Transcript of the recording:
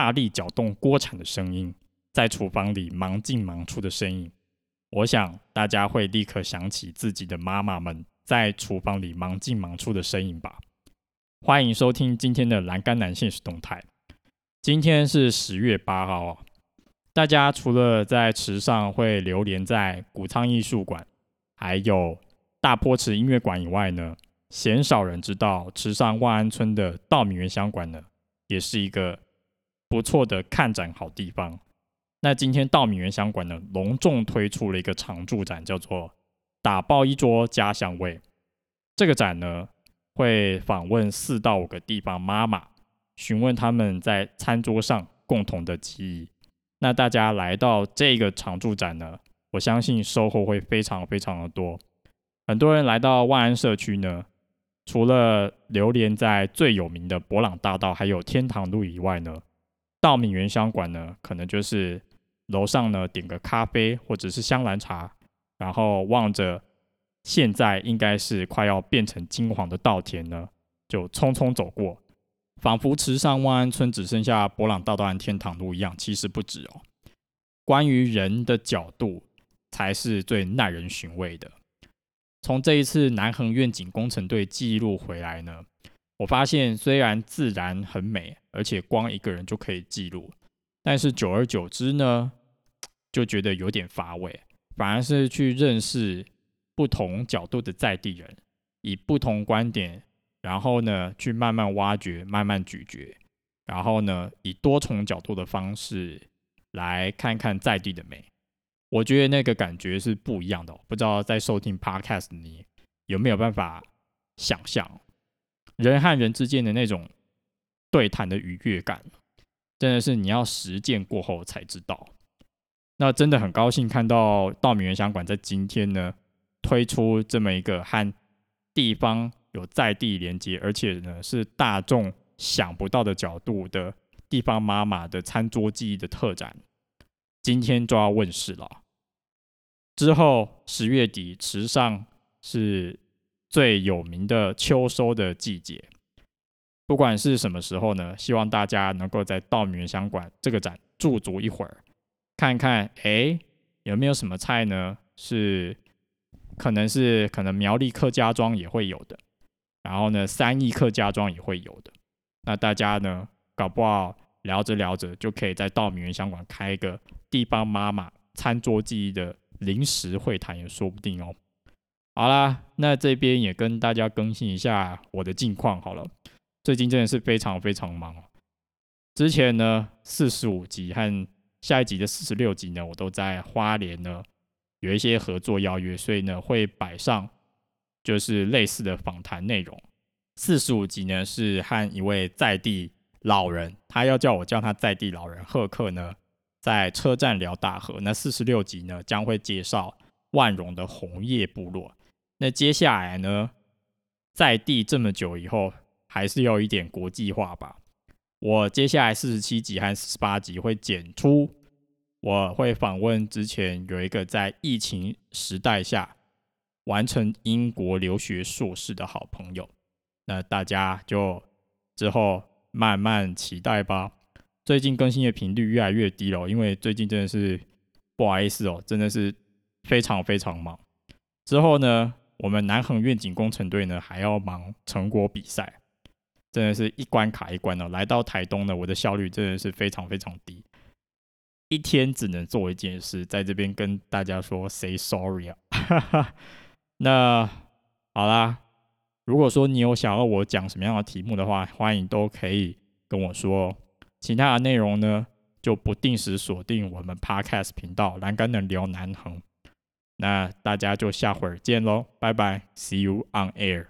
大力搅动锅铲的声音，在厨房里忙进忙出的身影，我想大家会立刻想起自己的妈妈们在厨房里忙进忙出的身影吧。欢迎收听今天的栏杆男现实动态。今天是十月八号，大家除了在池上会流连在谷仓艺术馆，还有大坡池音乐馆以外呢，鲜少人知道池上万安村的稻米原乡馆呢，也是一个。不错的看展好地方。那今天稻米原乡馆呢，隆重推出了一个常驻展，叫做“打包一桌家乡味”。这个展呢，会访问四到五个地方妈妈，询问他们在餐桌上共同的记忆。那大家来到这个常驻展呢，我相信收获会非常非常的多。很多人来到万安社区呢，除了流连在最有名的博朗大道还有天堂路以外呢。稻米原香馆呢，可能就是楼上呢点个咖啡或者是香兰茶，然后望着现在应该是快要变成金黄的稻田呢，就匆匆走过，仿佛池上万安村只剩下博朗大道和天堂路一样。其实不止哦，关于人的角度才是最耐人寻味的。从这一次南横愿景工程队记录回来呢。我发现，虽然自然很美，而且光一个人就可以记录，但是久而久之呢，就觉得有点乏味。反而是去认识不同角度的在地人，以不同观点，然后呢，去慢慢挖掘、慢慢咀嚼，然后呢，以多重角度的方式来看看在地的美。我觉得那个感觉是不一样的。不知道在收听 Podcast 你有没有办法想象？人和人之间的那种对谈的愉悦感，真的是你要实践过后才知道。那真的很高兴看到稻米原香馆在今天呢推出这么一个和地方有在地连接，而且呢是大众想不到的角度的地方妈妈的餐桌记忆的特展，今天就要问世了。之后十月底池上是。最有名的秋收的季节，不管是什么时候呢，希望大家能够在稻米原乡馆这个展驻足一会儿，看看哎有没有什么菜呢？是可能是可能苗栗客家庄也会有的，然后呢三义客家庄也会有的。那大家呢搞不好聊着聊着就可以在稻米原乡馆开一个地方妈妈餐桌记忆的临时会谈也说不定哦。好啦，那这边也跟大家更新一下我的近况好了。最近真的是非常非常忙哦。之前呢，四十五集和下一集的四十六集呢，我都在花莲呢有一些合作邀约，所以呢会摆上就是类似的访谈内容。四十五集呢是和一位在地老人，他要叫我叫他在地老人贺克呢，在车站聊大河。那四十六集呢将会介绍万荣的红叶部落。那接下来呢，在地这么久以后，还是要一点国际化吧。我接下来四十七集和四十八集会剪出，我会访问之前有一个在疫情时代下完成英国留学硕士的好朋友。那大家就之后慢慢期待吧。最近更新的频率越来越低了，因为最近真的是不好意思哦，真的是非常非常忙。之后呢？我们南横愿景工程队呢，还要忙成果比赛，真的是一关卡一关的。来到台东呢，我的效率真的是非常非常低，一天只能做一件事，在这边跟大家说 say sorry 啊。那好啦，如果说你有想要我讲什么样的题目的话，欢迎都可以跟我说。其他的内容呢，就不定时锁定我们 podcast 频道栏杆的聊南横。那大家就下会儿见喽，拜拜，See you on air。